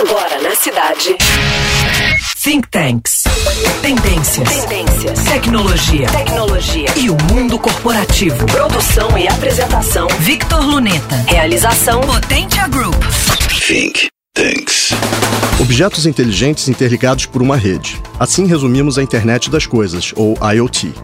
Agora na cidade. Think Tanks. Tendências. Tendências. Tecnologia. Tecnologia. E o mundo corporativo. Produção e apresentação. Victor Luneta. Realização Potentia Group. Think Tanks. Objetos inteligentes interligados por uma rede. Assim resumimos a internet das coisas, ou IoT.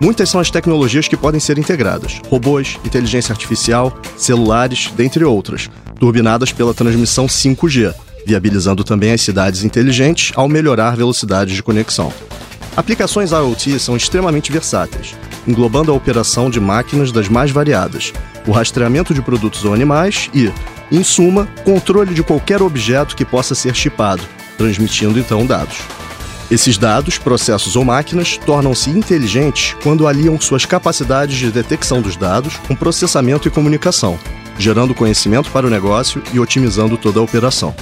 Muitas são as tecnologias que podem ser integradas: robôs, inteligência artificial, celulares, dentre outras, turbinadas pela transmissão 5G, viabilizando também as cidades inteligentes ao melhorar velocidades de conexão. Aplicações IoT são extremamente versáteis, englobando a operação de máquinas das mais variadas, o rastreamento de produtos ou animais e, em suma, controle de qualquer objeto que possa ser chipado, transmitindo então dados. Esses dados, processos ou máquinas tornam-se inteligentes quando aliam suas capacidades de detecção dos dados com processamento e comunicação, gerando conhecimento para o negócio e otimizando toda a operação.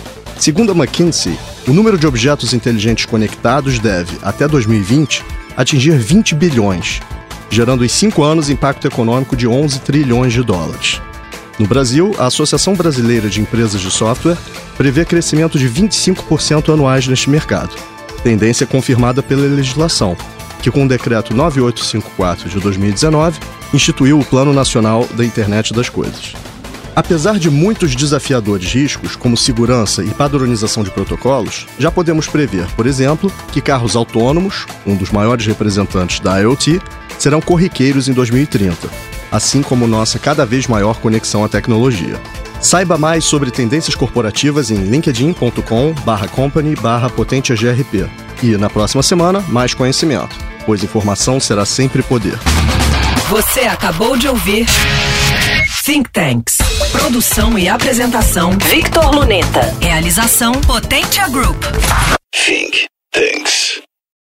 Segundo a McKinsey, o número de objetos inteligentes conectados deve, até 2020, atingir 20 bilhões, gerando em cinco anos impacto econômico de 11 trilhões de dólares. No Brasil, a Associação Brasileira de Empresas de Software prevê crescimento de 25% anuais neste mercado tendência confirmada pela legislação, que com o decreto 9854 de 2019 instituiu o Plano Nacional da Internet das Coisas. Apesar de muitos desafiadores riscos, como segurança e padronização de protocolos, já podemos prever, por exemplo, que carros autônomos, um dos maiores representantes da IoT, serão corriqueiros em 2030, assim como nossa cada vez maior conexão à tecnologia. Saiba mais sobre tendências corporativas em linkedin.com/company potentiagrp. E na próxima semana, mais conhecimento, pois informação será sempre poder. Você acabou de ouvir Think Tanks. Produção e apresentação: Victor Luneta. Realização: Potência Group. Think Tanks.